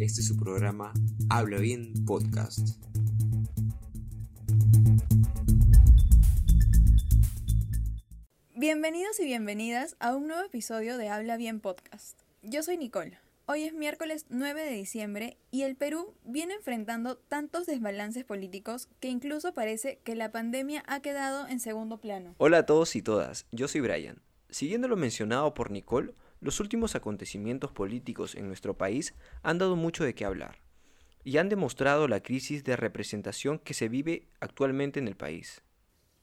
Este es su programa Habla Bien Podcast. Bienvenidos y bienvenidas a un nuevo episodio de Habla Bien Podcast. Yo soy Nicole. Hoy es miércoles 9 de diciembre y el Perú viene enfrentando tantos desbalances políticos que incluso parece que la pandemia ha quedado en segundo plano. Hola a todos y todas, yo soy Brian. Siguiendo lo mencionado por Nicole, los últimos acontecimientos políticos en nuestro país han dado mucho de qué hablar y han demostrado la crisis de representación que se vive actualmente en el país.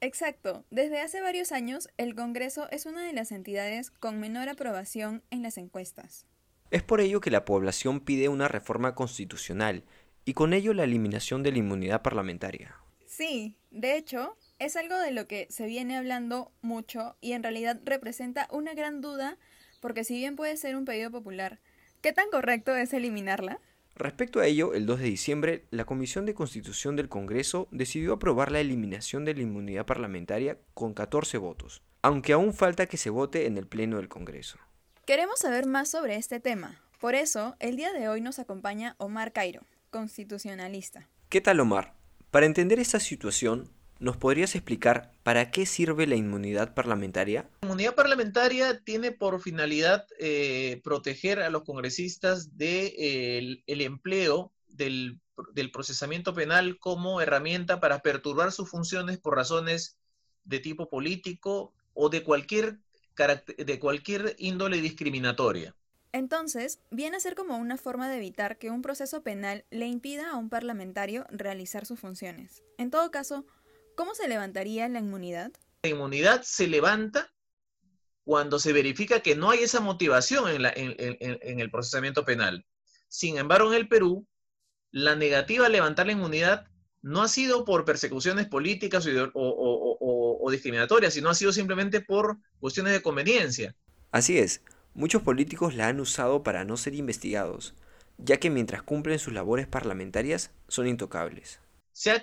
Exacto. Desde hace varios años, el Congreso es una de las entidades con menor aprobación en las encuestas. Es por ello que la población pide una reforma constitucional y con ello la eliminación de la inmunidad parlamentaria. Sí, de hecho, es algo de lo que se viene hablando mucho y en realidad representa una gran duda porque si bien puede ser un pedido popular, ¿qué tan correcto es eliminarla? Respecto a ello, el 2 de diciembre, la Comisión de Constitución del Congreso decidió aprobar la eliminación de la inmunidad parlamentaria con 14 votos, aunque aún falta que se vote en el Pleno del Congreso. Queremos saber más sobre este tema. Por eso, el día de hoy nos acompaña Omar Cairo, constitucionalista. ¿Qué tal, Omar? Para entender esta situación, ¿nos podrías explicar para qué sirve la inmunidad parlamentaria? La inmunidad parlamentaria tiene por finalidad eh, proteger a los congresistas del de, el empleo del, del procesamiento penal como herramienta para perturbar sus funciones por razones de tipo político o de cualquier de cualquier índole discriminatoria. Entonces, viene a ser como una forma de evitar que un proceso penal le impida a un parlamentario realizar sus funciones. En todo caso, ¿cómo se levantaría la inmunidad? La inmunidad se levanta cuando se verifica que no hay esa motivación en, en el procesamiento penal. Sin embargo, en el Perú, la negativa a levantar la inmunidad no ha sido por persecuciones políticas o, discriminatorias, sino ha sido simplemente por cuestiones de conveniencia. Así es, muchos políticos la han usado para no ser investigados, ya que mientras cumplen sus labores parlamentarias son intocables. Se ha,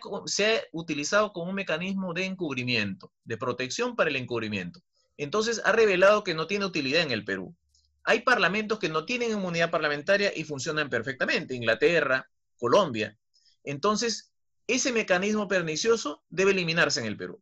utilizado como un mecanismo de encubrimiento, de protección para el encubrimiento. Entonces ha revelado que no tiene utilidad en el Perú. Hay parlamentos que no tienen inmunidad parlamentaria y funcionan perfectamente, Inglaterra, Colombia. Entonces, ese mecanismo pernicioso debe eliminarse en el Perú.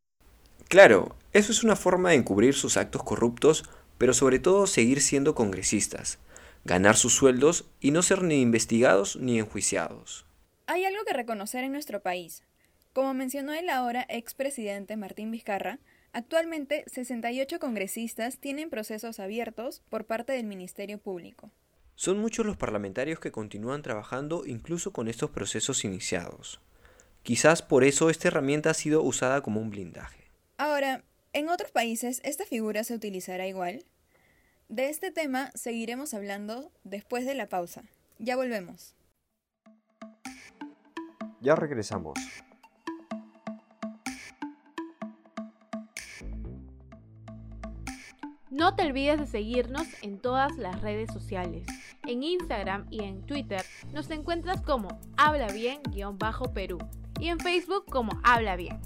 Claro, eso es una forma de encubrir sus actos corruptos, pero sobre todo seguir siendo congresistas, ganar sus sueldos y no ser ni investigados ni enjuiciados. Hay algo que reconocer en nuestro país. Como mencionó el ahora expresidente Martín Vizcarra, actualmente 68 congresistas tienen procesos abiertos por parte del Ministerio Público. Son muchos los parlamentarios que continúan trabajando incluso con estos procesos iniciados. Quizás por eso esta herramienta ha sido usada como un blindaje. Ahora, ¿en otros países esta figura se utilizará igual? De este tema seguiremos hablando después de la pausa. Ya volvemos. Ya regresamos. No te olvides de seguirnos en todas las redes sociales. En Instagram y en Twitter nos encuentras como habla bien-perú y en Facebook como Habla Bien.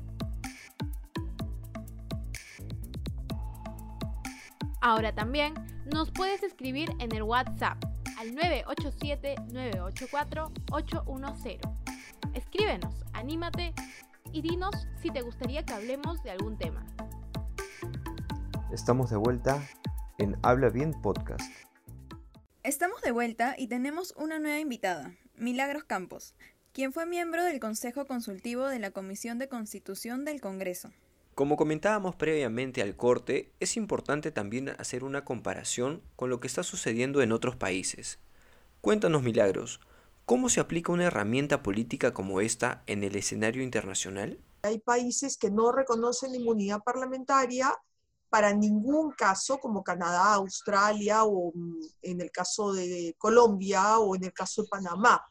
Ahora también nos puedes escribir en el WhatsApp al 987-984-810. Escríbenos, anímate y dinos si te gustaría que hablemos de algún tema. Estamos de vuelta en Habla Bien Podcast. Estamos de vuelta y tenemos una nueva invitada, Milagros Campos, quien fue miembro del Consejo Consultivo de la Comisión de Constitución del Congreso. Como comentábamos previamente al corte, es importante también hacer una comparación con lo que está sucediendo en otros países. Cuéntanos, Milagros, ¿cómo se aplica una herramienta política como esta en el escenario internacional? Hay países que no reconocen inmunidad parlamentaria para ningún caso, como Canadá, Australia o mm, en el caso de Colombia o en el caso de Panamá.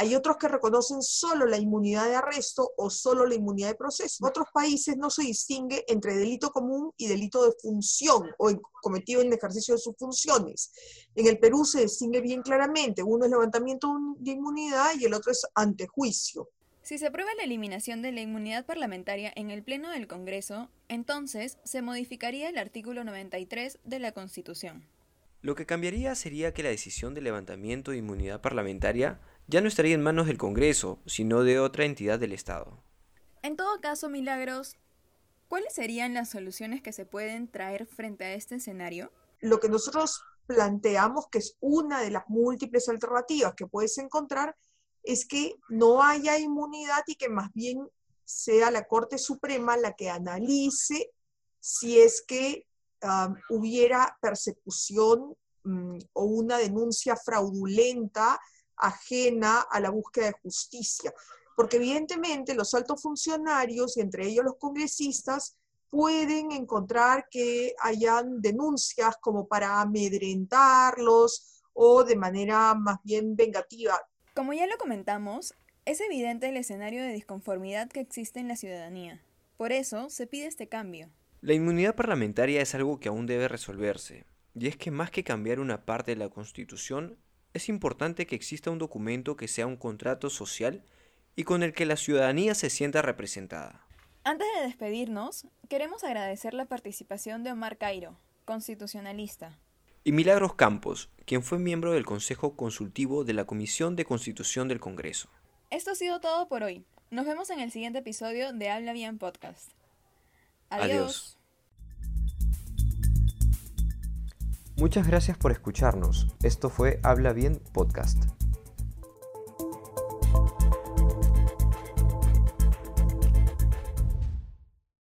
Hay otros que reconocen solo la inmunidad de arresto o solo la inmunidad de proceso. En otros países no se distingue entre delito común y delito de función o cometido en el ejercicio de sus funciones. En el Perú se distingue bien claramente. Uno es levantamiento de inmunidad y el otro es antejuicio. Si se aprueba la eliminación de la inmunidad parlamentaria en el Pleno del Congreso, entonces se modificaría el artículo 93 de la Constitución. Lo que cambiaría sería que la decisión de levantamiento de inmunidad parlamentaria ya no estaría en manos del Congreso, sino de otra entidad del Estado. En todo caso, Milagros, ¿cuáles serían las soluciones que se pueden traer frente a este escenario? Lo que nosotros planteamos, que es una de las múltiples alternativas que puedes encontrar, es que no haya inmunidad y que más bien sea la Corte Suprema la que analice si es que hubiera persecución mm, o una denuncia fraudulenta ajena a la búsqueda de justicia. Porque evidentemente los altos funcionarios, y entre ellos los congresistas, pueden encontrar que hayan denuncias como para amedrentarlos o de manera más bien vengativa. Como ya lo comentamos, es evidente el escenario de disconformidad que existe en la ciudadanía. Por eso se pide este cambio. La inmunidad parlamentaria es algo que aún debe resolverse, y es que más que cambiar una parte de la Constitución, es importante que exista un documento que sea un contrato social y con el que la ciudadanía se sienta representada. Antes de despedirnos, queremos agradecer la participación de Omar Cairo, constitucionalista. Y Milagros Campos, quien fue miembro del Consejo Consultivo de la Comisión de Constitución del Congreso. Esto ha sido todo por hoy. Nos vemos en el siguiente episodio de Habla Bien Podcast. Adiós. Adiós. Muchas gracias por escucharnos. Esto fue Habla Bien Podcast.